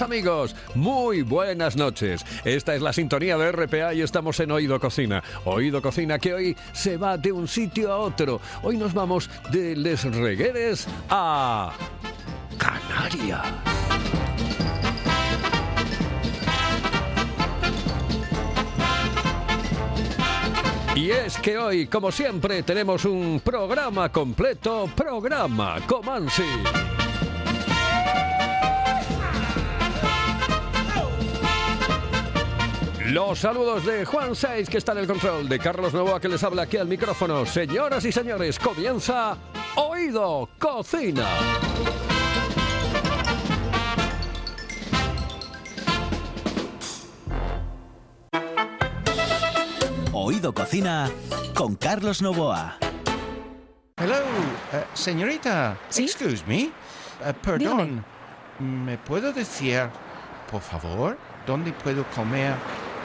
Amigos, muy buenas noches. Esta es la sintonía de RPA y estamos en Oído Cocina. Oído Cocina que hoy se va de un sitio a otro. Hoy nos vamos de Les Regueres a Canarias. Y es que hoy, como siempre, tenemos un programa completo, programa Comansi. Los saludos de Juan Saiz, que está en el control, de Carlos Novoa, que les habla aquí al micrófono. Señoras y señores, comienza Oído Cocina. Oído Cocina con Carlos Novoa. Hello, eh, señorita. ¿Sí? Excuse me. Eh, perdón. ¿Me puedo decir, por favor, dónde puedo comer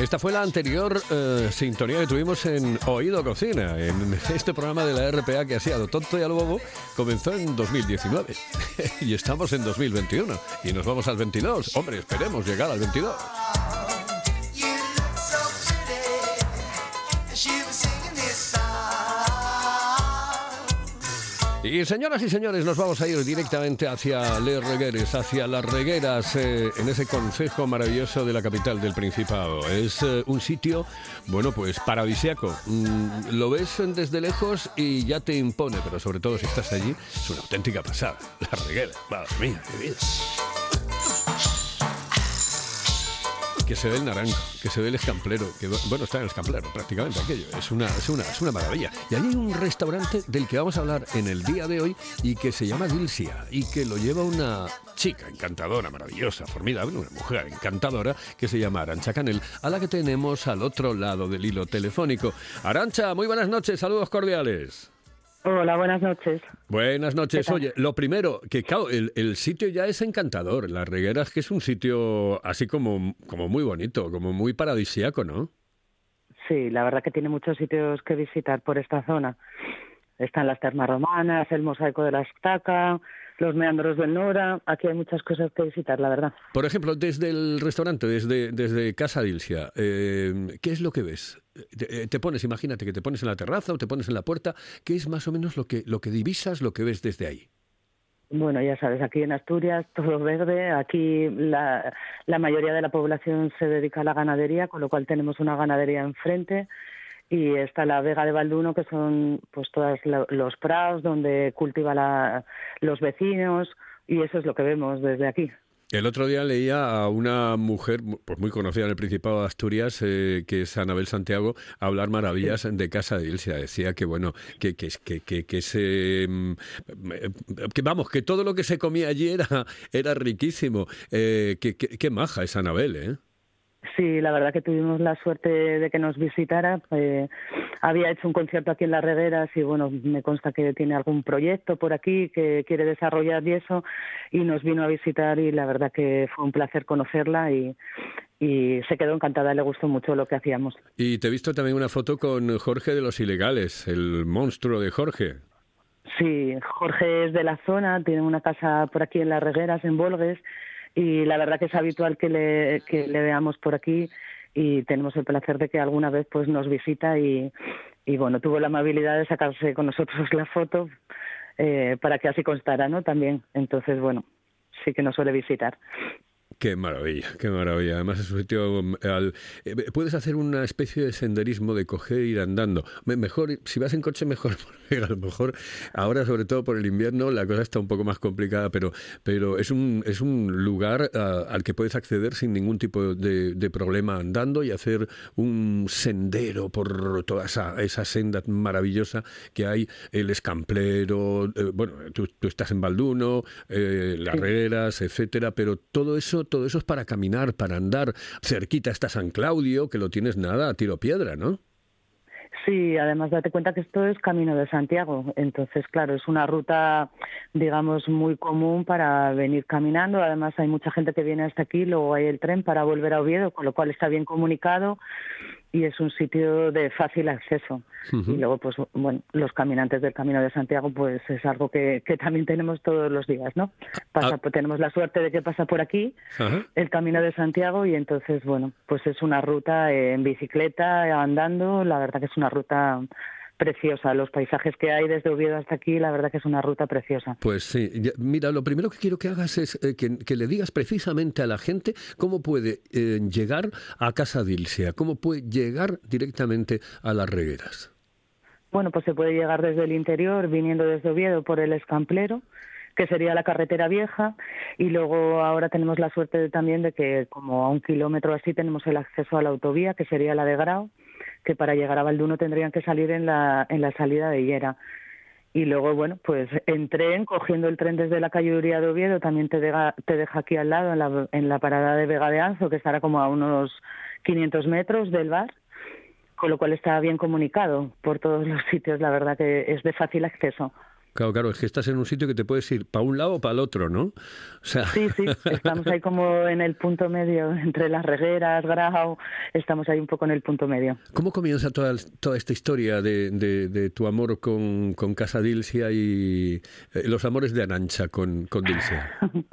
Esta fue la anterior eh, sintonía que tuvimos en Oído Cocina, en este programa de la RPA que ha sido tonto y al bobo, comenzó en 2019 y estamos en 2021 y nos vamos al 22. Hombre, esperemos llegar al 22. Y señoras y señores, nos vamos a ir directamente hacia Les Regueres, hacia las regueras, eh, en ese concejo maravilloso de la capital del Principado. Es eh, un sitio, bueno, pues paradisiaco. Mm, lo ves desde lejos y ya te impone, pero sobre todo si estás allí, es una auténtica pasada. Las regueras, madre mía, qué vida. Que se ve el naranjo, que se ve el escamplero, que bueno, está en el escamplero prácticamente aquello, es una, es una, es una maravilla. Y ahí hay un restaurante del que vamos a hablar en el día de hoy y que se llama Dilsia y que lo lleva una chica encantadora, maravillosa, formidable, una mujer encantadora que se llama Arancha Canel, a la que tenemos al otro lado del hilo telefónico. Arancha, muy buenas noches, saludos cordiales. Hola, buenas noches. Buenas noches. Oye, lo primero, que claro, el, el sitio ya es encantador. Las Regueras, que es un sitio así como, como muy bonito, como muy paradisíaco, ¿no? Sí, la verdad que tiene muchos sitios que visitar por esta zona. Están las termas romanas, el mosaico de la Estaca, los meandros del Nora. Aquí hay muchas cosas que visitar, la verdad. Por ejemplo, desde el restaurante, desde, desde Casa Dilsia, eh, ¿qué es lo que ves? Te, eh, te pones, imagínate que te pones en la terraza o te pones en la puerta, ¿qué es más o menos lo que, lo que divisas, lo que ves desde ahí? Bueno, ya sabes, aquí en Asturias todo verde. Aquí la, la mayoría de la población se dedica a la ganadería, con lo cual tenemos una ganadería enfrente. Y está la Vega de Balduno, que son pues todos lo- los prados donde cultiva la, los vecinos. Y eso es lo que vemos desde aquí. El otro día leía a una mujer pues muy conocida en el Principado de Asturias, eh, que es Anabel Santiago, hablar maravillas de Casa de Ilse. Decía que bueno, que que que que, que se mm, que vamos, que todo lo que se comía allí era era riquísimo. Eh, que, que, qué maja es Anabel, ¿eh? Sí, la verdad que tuvimos la suerte de que nos visitara. Eh, había hecho un concierto aquí en Las Regueras y bueno, me consta que tiene algún proyecto por aquí que quiere desarrollar y eso, y nos vino a visitar y la verdad que fue un placer conocerla y, y se quedó encantada, le gustó mucho lo que hacíamos. Y te he visto también una foto con Jorge de los Ilegales, el monstruo de Jorge. Sí, Jorge es de la zona, tiene una casa por aquí en Las Regueras, en Volgues, y la verdad que es habitual que le, veamos por aquí y tenemos el placer de que alguna vez pues nos visita y, y bueno, tuvo la amabilidad de sacarse con nosotros la foto eh, para que así constara, ¿no? También. Entonces, bueno, sí que nos suele visitar. Qué maravilla, qué maravilla. Además es un sitio mm, al, eh, puedes hacer una especie de senderismo de coger e ir andando. Me- Mejor si vas en coche mejor, porque a lo mejor ahora sobre todo por el invierno la cosa está un poco más complicada, pero pero es un es un lugar ah, al que puedes acceder sin ningún tipo de, de problema andando y hacer un sendero por toda esa esa senda maravillosa que hay el escamplero, eh, bueno, tú, tú estás en Balduno, eh, las Sí. Etcétera, pero todo eso, todo eso es para caminar, para andar. Cerquita está San Claudio, que lo tienes nada a tiro piedra, ¿no? Sí, además date cuenta que esto es Camino de Santiago, entonces claro, es una ruta, digamos, muy común para venir caminando, además hay mucha gente que viene hasta aquí, luego hay el tren para volver a Oviedo, con lo cual está bien comunicado y es un sitio de fácil acceso. Y luego, pues bueno, los caminantes del Camino de Santiago, pues es algo que, que también tenemos todos los días, ¿no? Pasa, Ah. pues, tenemos la suerte de que pasa por aquí el Camino de Santiago y entonces, bueno, pues es una ruta en bicicleta, andando, la verdad que es una ruta preciosa. Los paisajes que hay desde Oviedo hasta aquí, la verdad que es una ruta preciosa. Pues sí, mira, lo primero que quiero que hagas es eh, que, que le digas precisamente a la gente cómo puede eh, llegar a Casa Dilsea, cómo puede llegar directamente a las regueras. Bueno, pues se puede llegar desde el interior, viniendo desde Oviedo por el Escamplero, que sería la carretera vieja, y luego ahora tenemos la suerte de- también de que como a un kilómetro así tenemos el acceso a la autovía, que sería la de Grau, que para llegar a Balduno tendrían que salir en la, en la salida de Higuera. Y luego, bueno, pues en tren, cogiendo el tren desde la calle Uría de Oviedo, también te deja, te deja aquí al lado, en la, en la parada de Vega de Anzo, que estará como a unos 500 metros del bar con lo cual está bien comunicado por todos los sitios, la verdad que es de fácil acceso. Claro, claro, es que estás en un sitio que te puedes ir para un lado o para el otro, ¿no? O sea, Sí, sí, estamos ahí como en el punto medio, entre las regueras, Grau, estamos ahí un poco en el punto medio. ¿cómo comienza toda, toda esta historia de, de- de tu amor con, con Casa Dilsea y eh, los amores de Arancha con, con Dilsea?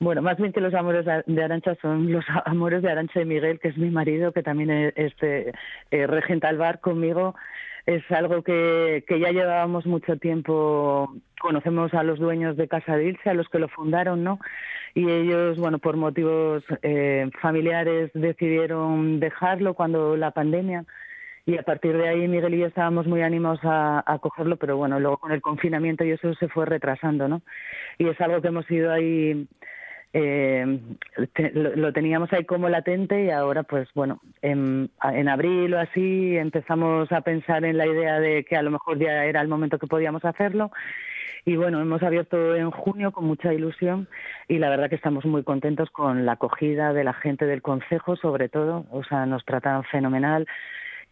Bueno, más bien que los amores de Arancha son los amores de Arancha y Miguel, que es mi marido, que también es este, eh, regenta el bar conmigo. Es algo que, que ya llevábamos mucho tiempo, conocemos a los dueños de Casa de Ilse, a los que lo fundaron, ¿no? Y ellos, bueno, por motivos eh, familiares decidieron dejarlo cuando la pandemia y a partir de ahí Miguel y yo estábamos muy animados a, a cogerlo, pero bueno, luego con el confinamiento y eso se fue retrasando, ¿no? Y es algo que hemos ido ahí, eh, te- lo, lo teníamos ahí como latente y ahora pues bueno, en, abril o así empezamos a pensar en la idea de que a lo mejor ya era el momento que podíamos hacerlo. Y bueno, hemos abierto en junio con mucha ilusión y la verdad que estamos muy contentos con la acogida de la gente del Consejo, sobre todo. O sea, nos tratan fenomenal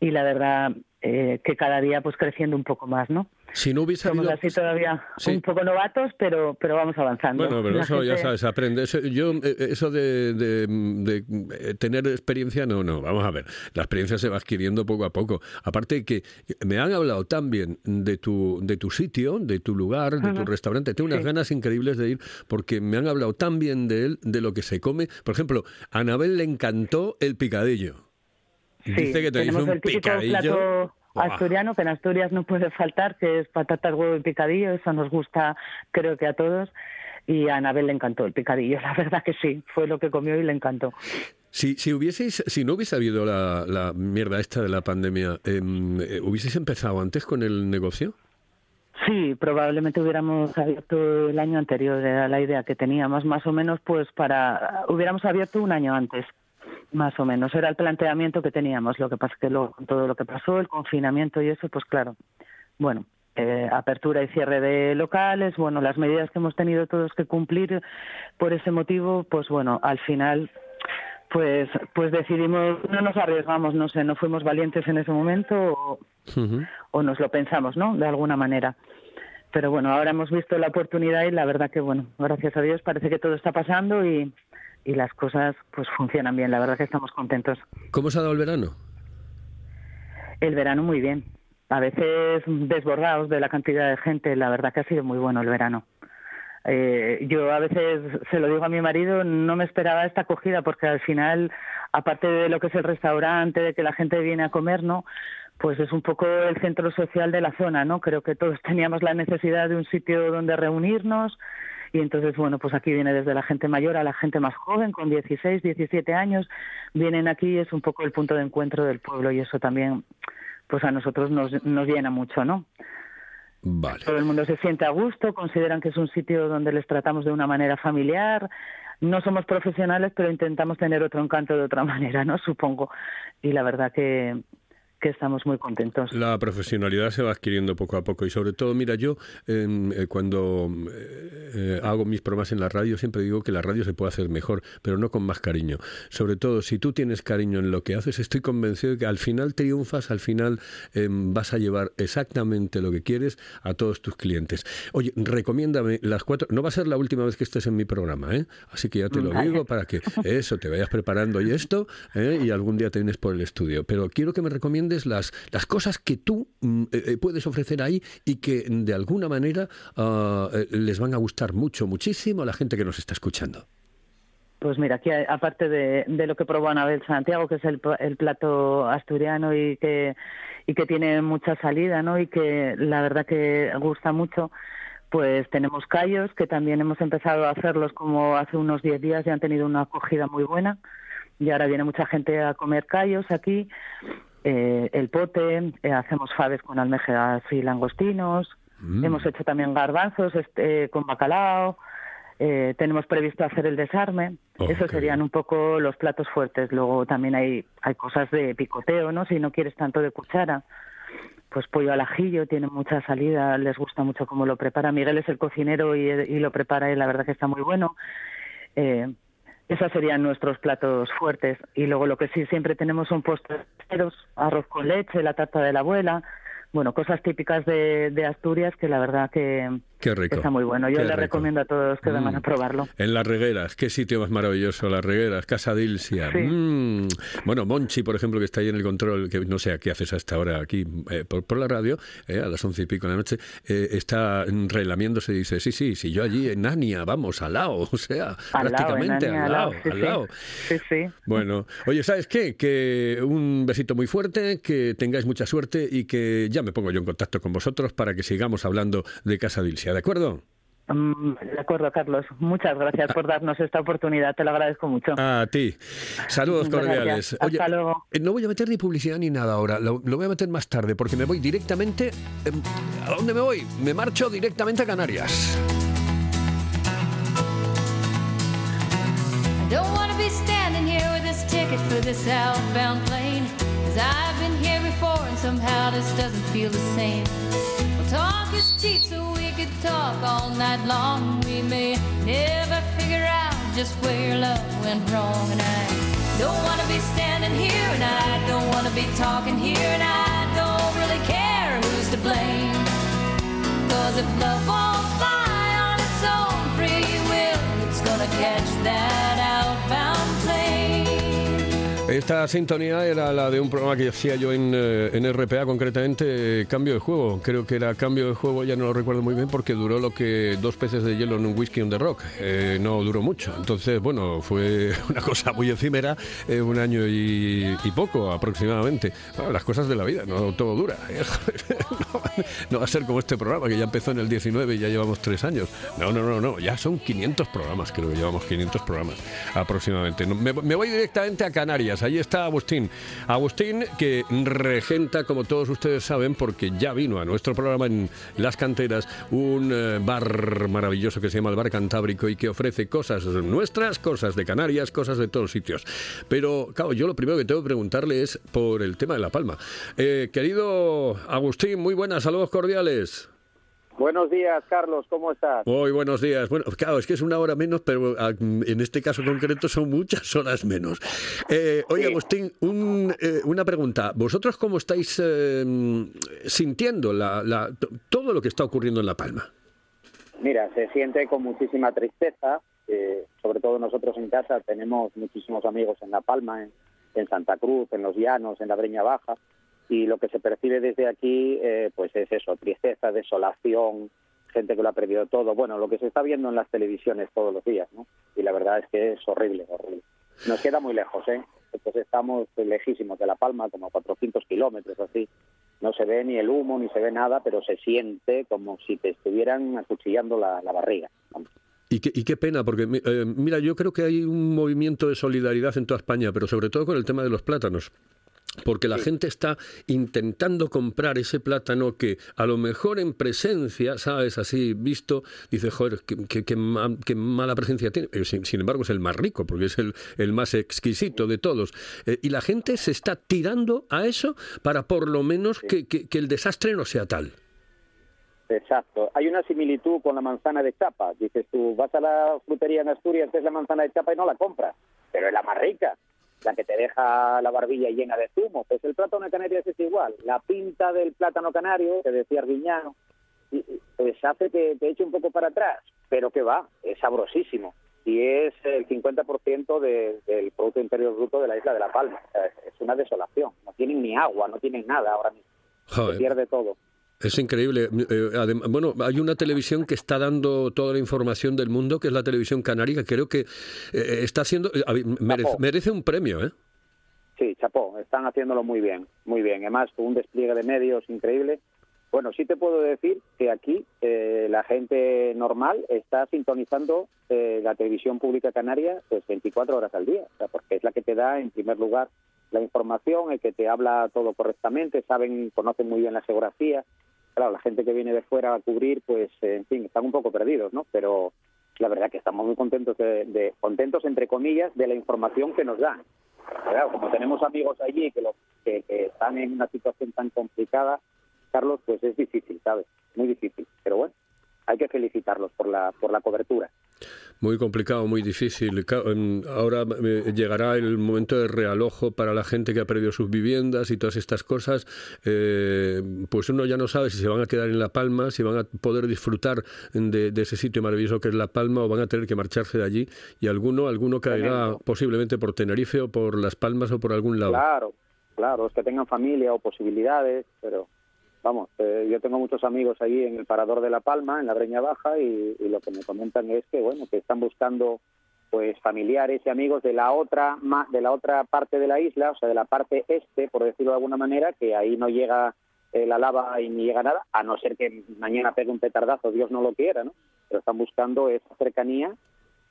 y la verdad eh, que cada día pues creciendo un poco más, ¿no? Si no hubiese Somos habido... así todavía Sí. un poco novatos, pero pero vamos avanzando. Bueno, pero La eso ya sabes, aprende. Eso, yo, eh, eso de, de- de, eh, tener experiencia, no, no, vamos a ver. La experiencia se va adquiriendo poco a poco. Aparte que me han hablado tan bien de tu, de tu sitio, de tu lugar, de tu restaurante. Tengo unas Sí. ganas increíbles de ir porque me han hablado tan bien de él, de lo que se come. Por ejemplo, a Anabel le encantó el picadillo. Sí, Dice que tenéis un el picadillo. asturiano que en Asturias no puede faltar, que es patatas, huevo y picadillo. Eso nos gusta, creo que a todos. Y a Anabel le encantó el picadillo, la verdad que sí, fue lo que comió y le encantó. Si, si hubieseis, si no hubiese habido la, la mierda esta de la pandemia, em, eh, ¿hubieseis empezado antes con el negocio? Sí, probablemente hubiéramos abierto el año anterior, era la idea que teníamos, más o menos, pues para. Hubiéramos abierto un año antes, más o menos. Era el planteamiento que teníamos. Lo que pasa es que luego, con todo lo que pasó, el confinamiento y eso, pues claro. Bueno, eh, apertura y cierre de locales, bueno, las medidas que hemos tenido todos que cumplir por ese motivo, pues bueno, al final pues pues decidimos no nos arriesgamos no sé no fuimos valientes en ese momento o nos lo pensamos no de alguna manera pero bueno ahora hemos visto la oportunidad y la verdad que bueno gracias a Dios parece que todo está pasando y y las cosas pues funcionan bien la verdad que estamos contentos ¿Cómo se ha dado el verano? el verano muy bien a veces desbordados de la cantidad de gente la verdad que ha sido muy bueno el verano Eh, yo a veces se lo digo a mi marido, no me esperaba esta acogida porque al final, aparte de lo que es el restaurante, de que la gente viene a comer, ¿no? Pues es un poco el centro social de la zona, ¿no? Creo que todos teníamos la necesidad de un sitio donde reunirnos y entonces, bueno, pues aquí viene desde la gente mayor a la gente más joven, con 16, 17 años, vienen aquí y es un poco el punto de encuentro del pueblo y eso también, pues a nosotros nos, nos llena mucho, ¿no? Vale. Todo el mundo se siente a gusto, consideran que es un sitio donde les tratamos de una manera familiar. No somos profesionales, pero intentamos tener otro encanto de otra manera, ¿no? Supongo. Y la verdad que, que estamos muy contentos. La profesionalidad se va adquiriendo poco a poco y sobre todo, mira, yo em, eh, cuando eh, eh, hago mis programas en la radio siempre digo que la radio se puede hacer mejor, pero no con más cariño. Sobre todo, si tú tienes cariño en lo que haces, estoy convencido de que al final triunfas, al final em, vas a llevar exactamente lo que quieres a todos tus clientes. Oye, recomiéndame las cuatro, no va a ser la última vez que estés en mi programa, ¿eh? Así que ya te lo Vale. digo para que eso, te vayas preparando y esto, ¿eh? y algún día te vienes por el estudio. Pero quiero que me recomiendes las, las cosas que tú mm, eh, eh, puedes ofrecer ahí y que mm, de alguna manera eh, les van a gustar mucho, muchísimo a la gente que nos está escuchando. Pues mira, aquí aparte de, de lo que probó Anabel Santiago, que es el, el plato asturiano y que, y que tiene mucha salida, ¿no? Y que la verdad que gusta mucho, pues tenemos callos, que también hemos empezado a hacerlos como hace unos 10 días y han tenido una acogida muy buena. Y ahora viene mucha gente a comer callos aquí. Eh, el pote, eh, hacemos faves con almejas y langostinos. Mm. Hemos hecho también garbanzos este, con bacalao. Eh, tenemos previsto hacer el desarme. Oh, Esos serían un poco los platos fuertes. Luego también hay, hay cosas de picoteo, ¿no? Si no quieres tanto de cuchara. Pues pollo al ajillo, tiene mucha salida, les gusta mucho cómo lo prepara. Miguel es el cocinero y, y lo prepara y la verdad que está muy bueno. Eh, esos serían nuestros platos fuertes. Y luego lo que sí siempre tenemos son postres, arroz con leche, la tarta de la abuela. Bueno, cosas típicas de, de Asturias que la verdad que Qué rico. está muy bueno. Yo Qué le rico. recomiendo a todos que vengan Mm. a probarlo. En Las Regueras, qué sitio más maravilloso, Las Regueras, Casa Dilsia. Sí. Mm. Bueno, Monchi, por ejemplo, que está ahí en el control, que no sé a qué haces hasta ahora aquí eh, por, por la radio, eh, a las once y pico de la noche, eh, está relamiéndose y dice, sí, sí, sí, yo allí en Nania, vamos, al lado, o sea, Al lado, en prácticamente Ania, al lado, sí, al lado. Sí, sí. Bueno, oye, ¿sabes qué? Que un besito muy fuerte, que tengáis mucha suerte y que ya me pongo yo en contacto con vosotros para que sigamos hablando de Casa Dilsia, ¿de acuerdo? Mm, De acuerdo, Carlos. Muchas gracias por darnos esta oportunidad. Te lo agradezco mucho. A ti. Saludos Gracias. cordiales. Hasta Oye, luego. eh, no voy a meter ni publicidad ni nada ahora. Lo, lo voy a meter más tarde porque me voy directamente. em, ¿A dónde me voy? Me marcho directamente a Canarias. I don't want to be standing here with this ticket for this outbound plane. Cause I've been here before and somehow this doesn't feel the same. Well, talk is cheap, so we could talk all night long. We may never figure out just where love went wrong. And I don't want to be standing here, and I don't want to be talking here, and I don't really care who's to blame. Cause if love won't fly on its own free will, it's gonna catch that. Esta sintonía era la de un programa que hacía yo en, eh, en RPA, concretamente Cambio de Juego. Creo que era Cambio de Juego, ya no lo recuerdo muy bien porque duró lo que dos peces de hielo en un whisky on the rock. Eh, no duró mucho. Entonces, bueno, fue una cosa muy efímera, eh, un año y, poco aproximadamente. Las cosas de la vida, no todo dura. No, va a ser como este programa que ya empezó en el 19 y ya llevamos tres años. No, no, no, no, ya son 500 programas, creo que llevamos 500 programas aproximadamente. Me, me voy directamente a Canarias, ahí está Agustín. Agustín que regenta, como todos ustedes saben, porque ya vino a nuestro programa en Las Canteras, un eh, bar maravilloso que se llama el Bar Cantábrico y que ofrece cosas nuestras, cosas de Canarias, cosas de todos sitios. Pero, claro, yo lo primero que tengo que preguntarle es por el tema de La Palma. Eh, querido Agustín, muy buenas, saludos cordiales. Buenos días, Carlos, ¿cómo estás? Muy buenos días. Bueno, claro, es que es una hora menos, pero ah, en este caso concreto son muchas horas menos. Eh, oye, Sí. Agustín, un, eh, una pregunta. ¿Vosotros cómo estáis eh, sintiendo la, la- todo lo que está ocurriendo en La Palma? Mira, se siente con muchísima tristeza, eh, sobre todo nosotros en casa tenemos muchísimos amigos en La Palma, en, en Santa Cruz, en Los Llanos, en la Breña Baja, y lo que se percibe desde aquí, eh, pues es eso, tristeza, desolación, gente que lo ha perdido todo, bueno, lo que se está viendo en las televisiones todos los días, ¿no? Y la verdad es que es horrible, horrible. Nos queda muy lejos, ¿eh? Pues estamos lejísimos de La Palma, como a 400 kilómetros así. No se ve ni el humo, ni se ve nada, pero se siente como si te estuvieran acuchillando la, barriga. Y qué, y qué pena, porque eh, mira, yo creo que hay un movimiento de solidaridad en toda España, pero sobre todo con el tema de los plátanos. Porque la gente está intentando comprar ese plátano que a lo mejor en presencia, ¿sabes? Así visto, dice, joder, qué, qué- qué ma- qué mala presencia tiene. Eh, Sin, sin embargo, es el más rico, porque es el, el más exquisito de todos. Eh, y la gente se está tirando a eso para por lo menos que, que- que el desastre no sea tal. Exacto. Hay una similitud con la manzana de chapa. Dices tú, vas a la frutería en Asturias, ves la manzana de chapa y no la compras, pero es la más rica, la que te deja la barbilla llena de zumo. Pues el plátano de Canarias es igual. La pinta del plátano canario, que decía Arguiñano, pues hace que te eche un poco para atrás, pero que va, es sabrosísimo. Y es el 50% de- del Producto Interior Bruto de la isla de La Palma. Es- una desolación. No tienen ni agua, no tienen nada ahora mismo. Se pierde todo. Es increíble. Eh, bueno, hay una televisión que está dando toda la información del mundo, que es la televisión canaria, que creo que eh, está haciendo... eh, merece, un premio, ¿eh? Sí, chapó, están haciéndolo muy bien, muy bien. Además, un despliegue de medios increíble. Bueno, sí te puedo decir que aquí eh, la gente normal está sintonizando eh, la televisión pública canaria pues 24 horas al día, o sea, porque es la que te da, en primer lugar, la información, el que te habla todo correctamente, saben, conocen muy bien la geografía. Claro, la gente que viene de fuera a cubrir, pues, eh, en fin, están un poco perdidos, ¿no? Pero la verdad que estamos muy contentos, de, de- contentos entre comillas, de la información que nos dan. Claro, como tenemos amigos allí que, lo, que, que están en una situación tan complicada, Carlos, pues es difícil, ¿sabes? Muy difícil. Pero bueno, hay que felicitarlos por la, por la cobertura. Muy complicado, muy difícil. Em, Ahora eh, llegará el momento de realojo para la gente que ha perdido sus viviendas y todas estas cosas. Eh, pues uno ya no sabe si se van a quedar en La Palma, si van a poder disfrutar de, de ese sitio maravilloso que es La Palma o van a tener que marcharse de allí. Y alguno, alguno caerá posiblemente por Tenerife o por Las Palmas o por algún lado. Claro, claro, es que tengan familia o posibilidades, pero vamos, eh, yo tengo muchos amigos allí en el Parador de La Palma, en la Breña Baja, y, y lo que me comentan es que, bueno, que están buscando pues familiares y amigos de la otra de la otra parte de la isla, o sea, de la parte este, por decirlo de alguna manera, que ahí no llega eh, la lava y ni llega nada, a no ser que mañana pegue un petardazo, Dios no lo quiera, ¿no? Pero están buscando esa cercanía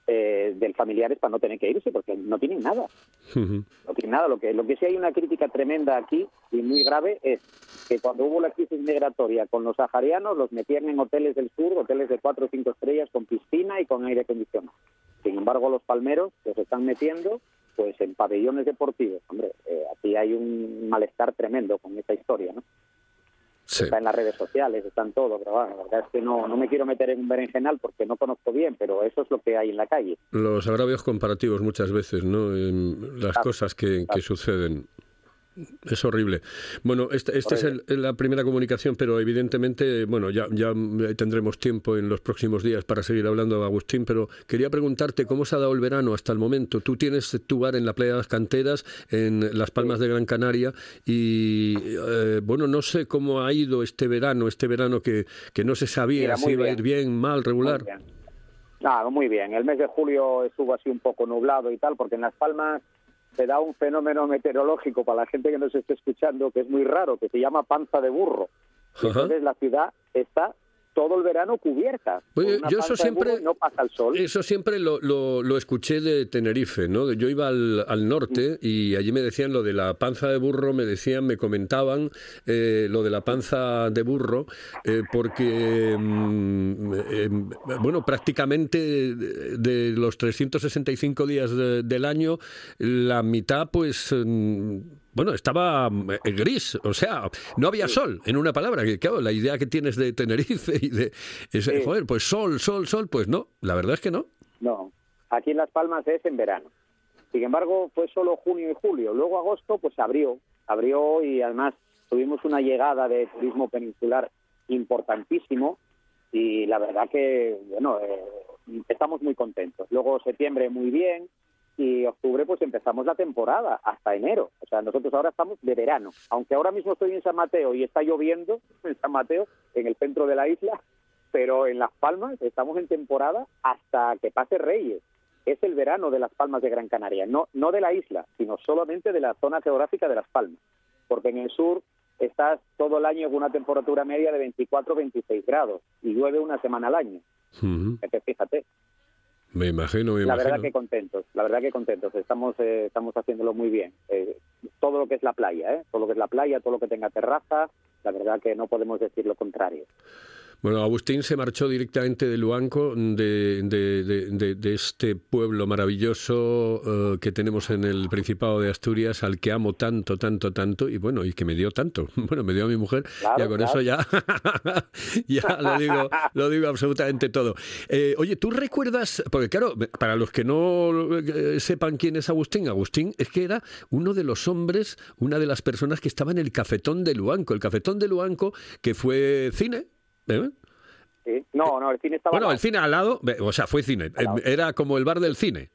eh, del familiares para no tener que irse, porque no tienen nada no tiene nada. Lo que, lo que sí hay una crítica tremenda aquí y muy grave es que cuando hubo la crisis migratoria con los saharianos, los metían en hoteles del sur, hoteles de cuatro o cinco estrellas con piscina y con aire acondicionado. Sin embargo, los palmeros los están metiendo pues en pabellones deportivos. Hombre, eh, aquí hay un malestar tremendo con esta historia, ¿no? Sí. Está en las redes sociales, está en todo, pero bueno, la verdad es que no, no me quiero meter en un berenjenal porque no conozco bien, pero eso es lo que hay en la calle. Los agravios comparativos muchas veces, ¿no? En las Claro, cosas que, que suceden. Es horrible. Bueno, esta, esta es el- la primera comunicación, pero evidentemente, bueno, ya, ya tendremos tiempo en los próximos días para seguir hablando, Agustín, pero quería preguntarte cómo se ha dado el verano hasta el momento. Tú tienes tu bar en la Playa de las Canteras, en Las Palmas de Gran Canaria, y eh, bueno, no sé cómo ha ido este verano, este verano que, que no se sabía Mira, si iba a ir bien, mal, regular. Muy bien. Muy bien. El mes de julio estuvo así un poco nublado y tal, porque en Las Palmas se da un fenómeno meteorológico para la gente que nos esté escuchando que es muy raro, que se llama panza de burro. Entonces la ciudad está todo el verano cubierta. con Oye, yo eso siempre- no pasa el sol. Eso siempre lo, lo- lo escuché de Tenerife, ¿no? Yo iba al, al norte y allí me decían lo de la panza de burro, me decían, me comentaban eh, lo de la panza de burro, eh, porque, mm, eh, bueno, prácticamente de, de los 365 días de- del año, la mitad, pues... mm, bueno, estaba eh, gris, o sea, no había sol, en una palabra, que claro, la idea que tienes de Tenerife y de, es, Sí. joder, pues sol, sol, sol, pues no, la verdad es que no. No, aquí en Las Palmas es en verano. Sin embargo, fue solo junio y julio. Luego agosto, pues abrió, abrió y además tuvimos una llegada de turismo peninsular importantísimo y la verdad que, bueno, eh, estamos muy contentos. Luego septiembre muy bien y octubre pues empezamos la temporada hasta enero. O sea, nosotros ahora estamos de verano. Aunque ahora mismo estoy en San Mateo y está lloviendo en San Mateo, en el centro de la isla, pero en Las Palmas estamos en temporada hasta que pase Reyes. Es el verano de Las Palmas de Gran Canaria, no, no de la isla, sino solamente de la zona geográfica de Las Palmas. Porque en el sur estás todo el año con una temperatura media de 24-26 grados y llueve una semana al año. Fíjate, Me imagino, me la imagino. verdad que contentos, la verdad que contentos. Estamos eh, estamos haciéndolo muy bien. Eh, todo lo que es la playa, ¿eh? todo lo que es la playa, todo lo que tenga terraza, la verdad que no podemos decir lo contrario. Bueno, Agustín se marchó directamente de Luanco, de, de- de- este pueblo maravilloso eh, que tenemos en el Principado de Asturias, al que amo tanto, tanto, tanto, y bueno, y que me dio tanto. Bueno, me dio a mi mujer, Claro, ya con eso ya, ya lo digo, lo digo absolutamente todo. Eh, oye, ¿tú recuerdas? Porque claro, para los que no eh, sepan quién es Agustín, Agustín es que era uno de los hombres, una de las personas que estaba en el cafetón de Luanco, el cafetón de Luanco que fue cine. ¿Eh? ¿sí? No, no, el cine estaba... Bueno, al el cine al lado, o sea, fue cine, era como el bar del cine.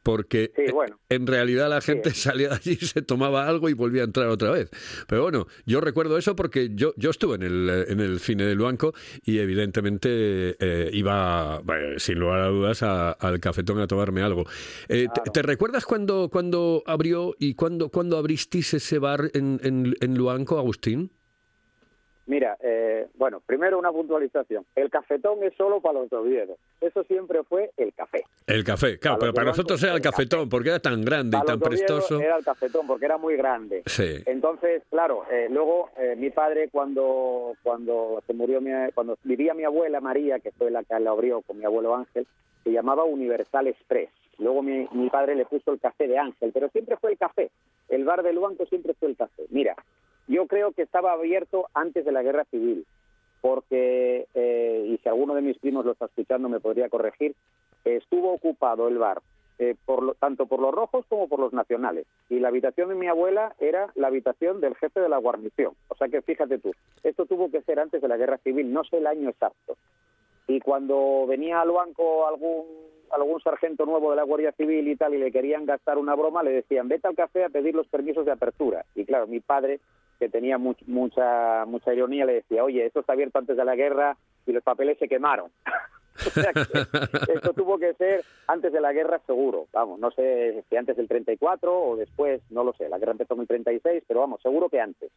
Porque Sí, bueno. en realidad la gente Sí. salía de allí, se tomaba algo y volvía a entrar otra vez. Pero bueno, yo recuerdo eso porque yo, yo estuve en el, en el cine de Luanco y evidentemente eh, iba, bueno, sin lugar a dudas, a- al cafetón a tomarme algo. Eh. ¿te, recuerdas cuando, cuando abrió y cuando, cuando abristeis ese bar en, en, en Luanco, Agustín? Mira, eh, bueno, primero una puntualización. El cafetón es solo para los oviedos. Eso siempre fue el café. El café, claro, A los pero para nosotros era el café. cafetón, porque era tan grande y Para tan los prestoso. Era el cafetón porque era muy grande. Sí. Entonces, claro, eh, luego eh, mi padre cuando cuando se murió mi, cuando vivía mi abuela María, que fue la que la abrió con mi abuelo Ángel, se llamaba Universal Express. Luego mi, mi padre le puso el café de Ángel, pero siempre fue el café. El bar del banco siempre fue el café. Mira, yo creo que estaba abierto antes de la guerra civil, porque, eh, y si alguno de mis primos lo está escuchando me podría corregir, estuvo ocupado el bar eh, por lo- tanto por los rojos como por los nacionales. Y la habitación de mi abuela era la habitación del jefe de la guarnición. O sea que fíjate tú, esto tuvo que ser antes de la guerra civil, no sé el año exacto. Y cuando venía al banco algún algún sargento nuevo de la Guardia Civil y tal y le querían gastar una broma, le decían, vete al café a pedir los permisos de apertura. Y claro, mi padre, que tenía much- mucha mucha ironía, le decía, oye, esto está abierto antes de la guerra y los papeles se quemaron. Que esto tuvo que ser antes de la guerra seguro, vamos, no sé si antes del 34 o después, no lo sé, la guerra empezó en el 36, pero vamos, seguro que antes.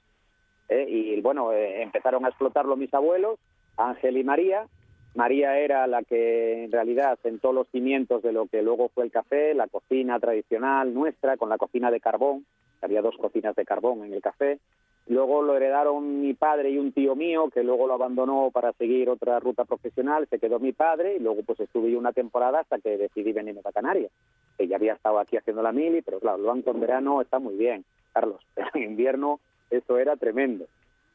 ¿eh? Y bueno, eh, empezaron a explotarlo mis abuelos, Ángel y María. María era la que en realidad sentó los cimientos de lo que luego fue el café, la cocina tradicional nuestra, con la cocina de carbón, había dos cocinas de carbón en el café. Luego lo heredaron mi padre y un tío mío, que luego lo abandonó para seguir otra ruta profesional, se quedó mi padre y luego pues estuve una temporada hasta que decidí venirme a Canarias, que ya había estado aquí haciendo la mili, pero claro, el banco en verano está muy bien, Carlos, pero en invierno eso era tremendo.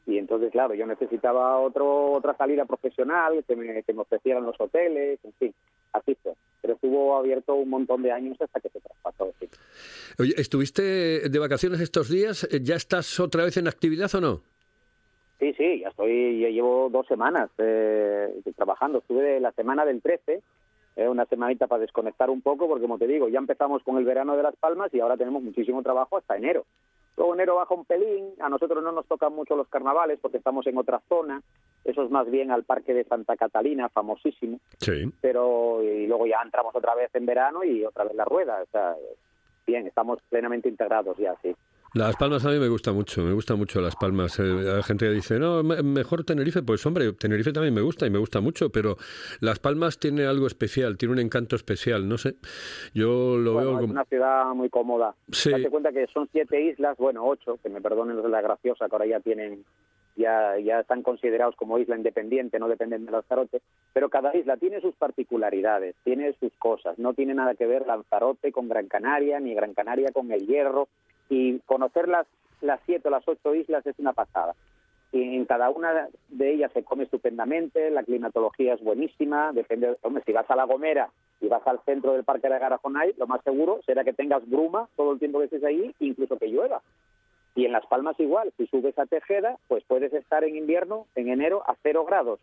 Y entonces, claro, yo necesitaba otro, otra salida profesional, que me, que me ofrecieran los hoteles, en fin, así fue. Pero estuvo abierto un montón de años hasta que se traspasó. sí. Oye, ¿estuviste de vacaciones estos días? ¿Ya estás otra vez en actividad o no? Sí, sí, ya estoy, ya llevo dos semanas eh, trabajando. Estuve de la semana del 13, eh, una semanita para desconectar un poco, porque como te digo, ya empezamos con el verano de Las Palmas y ahora tenemos muchísimo trabajo hasta enero. Luego enero baja un pelín, a nosotros no nos tocan mucho los carnavales porque estamos en otra zona, eso es más bien al Parque de Santa Catalina, famosísimo, Sí. pero y luego ya entramos otra vez en verano y otra vez la rueda, o sea, bien, estamos plenamente integrados ya, sí. Las Palmas a mí me gusta mucho, me gusta mucho Las Palmas. Eh, la gente dice, no, me- mejor Tenerife. Pues hombre, Tenerife también me gusta y me gusta mucho, pero Las Palmas tiene algo especial, tiene un encanto especial, no sé. Yo lo Bueno, veo es como... una ciudad muy cómoda. Sí. Date cuenta que son siete islas, bueno, ocho, que me perdonen los de la graciosa, que ahora ya tienen, ya, ya están considerados como isla independiente, no dependen de Lanzarote, pero cada isla tiene sus particularidades, tiene sus cosas. No tiene nada que ver Lanzarote con Gran Canaria, ni Gran Canaria con El Hierro, y conocer las, las siete o las ocho islas es una pasada. Y en cada una de ellas se come estupendamente, la climatología es buenísima, depende, hombre, si vas a La Gomera y vas al centro del Parque de Garajonay, lo más seguro será que tengas bruma todo el tiempo que estés ahí, incluso que llueva. Y en Las Palmas igual, si subes a Tejeda, pues puedes estar en invierno, en enero, a cero grados.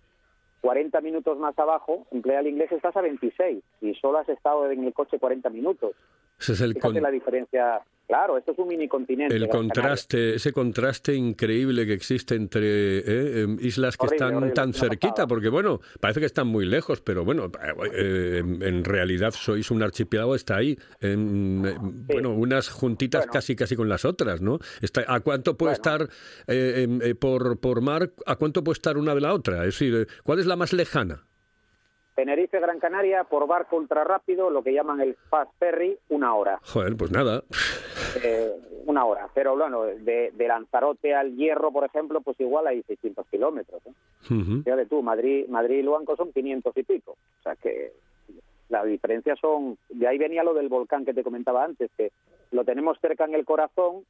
40 minutos más abajo, en Playa del Inglés estás a 26 y solo has estado en el coche 40 minutos. Es el, Fíjate con- la diferencia. Claro, esto es un mini continente. el contraste, ese contraste increíble que existe entre eh, em, islas que Horrible, están horrible, tan cerquita, porque bueno, parece que están muy lejos, pero bueno, eh, en en realidad sois un archipiélago, está ahí, en, eh, bueno, unas juntitas Bueno. casi casi con las otras, ¿no? Está, ¿A cuánto puede Bueno. estar eh, em, eh, por, por mar, a cuánto puede estar una de la otra? Es decir, eh, ¿cuál es la más lejana? Tenerife, Gran Canaria, por barco ultra rápido, lo que llaman el fast ferry, una hora. Joder, pues nada. Eh, una hora. Pero bueno, de, de Lanzarote al Hierro, por ejemplo, pues igual hay 600 kilómetros. ¿eh? Ujú. Fíjate tú, Madrid, Madrid y Luanco son 500 y pico. O sea que la diferencia son... De ahí venía lo del volcán que te comentaba antes, que lo tenemos cerca en el corazón,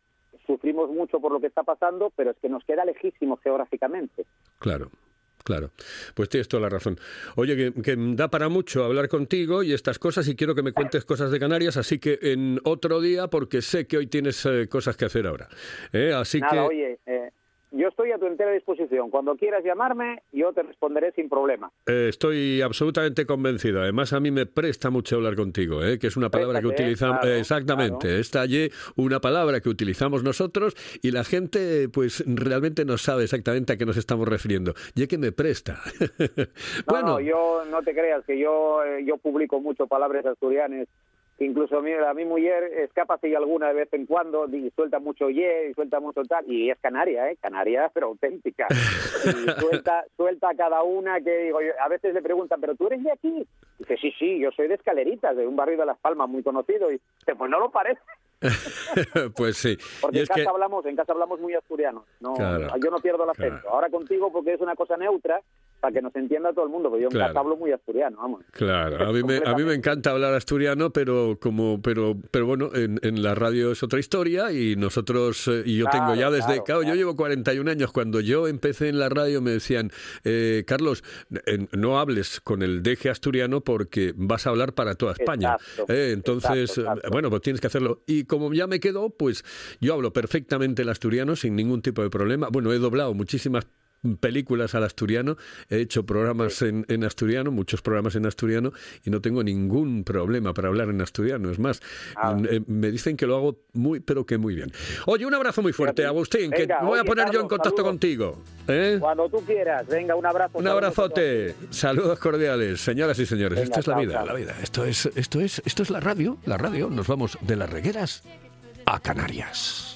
sufrimos mucho por lo que está pasando, pero es que nos queda lejísimo geográficamente. Claro. Claro, pues tienes toda la razón. Oye, que, que da para mucho hablar contigo y estas cosas y quiero que me cuentes cosas de Canarias, así que en otro día, porque sé que hoy tienes eh, cosas que hacer ahora. ¿eh? Así Nada, que oye, yo estoy a tu entera disposición. Cuando quieras llamarme, yo te responderé sin problema. eh, estoy absolutamente convencido. Además, a mí me presta mucho hablar contigo, ¿eh? que es una palabra que utilizamos. claro, exactamente, claro. está allí una palabra que utilizamos nosotros y la gente, pues realmente no sabe exactamente a qué nos estamos refiriendo. Y es que me presta. No, bueno, no, yo no te creas que yo eh, yo publico mucho palabras asturianas. Incluso mi, a mi mujer escapa si alguna de vez en cuando y suelta mucho ye y suelta mucho tal. Y es canaria, ¿eh? Canaria, pero auténtica. Y suelta, suelta cada una que digo, yo- a veces le preguntan, ¿pero tú eres de aquí? Dice, sí, sí, yo soy de Escaleritas, de un barrio de Las Palmas muy conocido. Y dice, pues no lo parece. pues sí. Porque Y en es casa que hablamos, en casa hablamos muy asturiano. No, Claro, yo no pierdo el acento. claro. Ahora contigo porque es una cosa neutra para que nos entienda todo el mundo, porque yo Claro. hablo muy asturiano, vamos. Claro, a mí, me, a mí me encanta hablar asturiano, pero como, pero, pero bueno, en, en la radio es otra historia y nosotros, eh, y yo Claro, tengo ya desde, claro, claro, yo llevo 41 años, cuando yo empecé en la radio me decían, eh, Carlos, eh, no hables con el deje asturiano porque vas a hablar para toda España. Exacto, Eh, entonces, exacto, exacto. bueno, pues tienes que hacerlo. Y como ya me quedó, pues yo hablo perfectamente el asturiano sin ningún tipo de problema. Bueno, he doblado muchísimas películas al asturiano, he hecho programas en, en asturiano, muchos programas en asturiano, y no tengo ningún problema para hablar en asturiano. Es más, Ah. eh, me dicen que lo hago muy, pero que muy bien. Oye, un abrazo muy fuerte. Agustín, que Venga, me voy a poner yo en contacto saludos. contigo. ¿eh? Cuando tú quieras, venga, un abrazo. Un abrazote, saludos cordiales, señoras y señores. Venga, esto es la vida, chao. la vida. Esto es, esto es, esto es la radio, la radio. Nos vamos de las regueras a Canarias.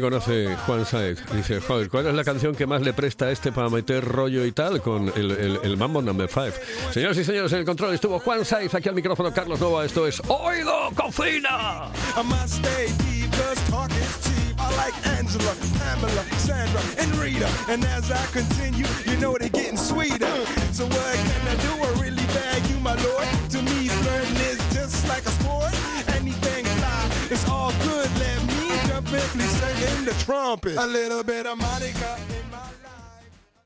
Conoce Juan Saez. Dice, joder, ¿cuál es la canción que más le presta a este para meter rollo y tal? Con el, el, el Mambo Number 5. Señoras y señores, en el control estuvo Juan Saez, aquí al micrófono Carlos Nova. Esto es Oído Cocina. I like Angela, Pamela, Sandra, and Rita. And as I continue, you know they're getting sweeter. So what can I do? To me. simply singing the trumpet. A little bit of Monica in my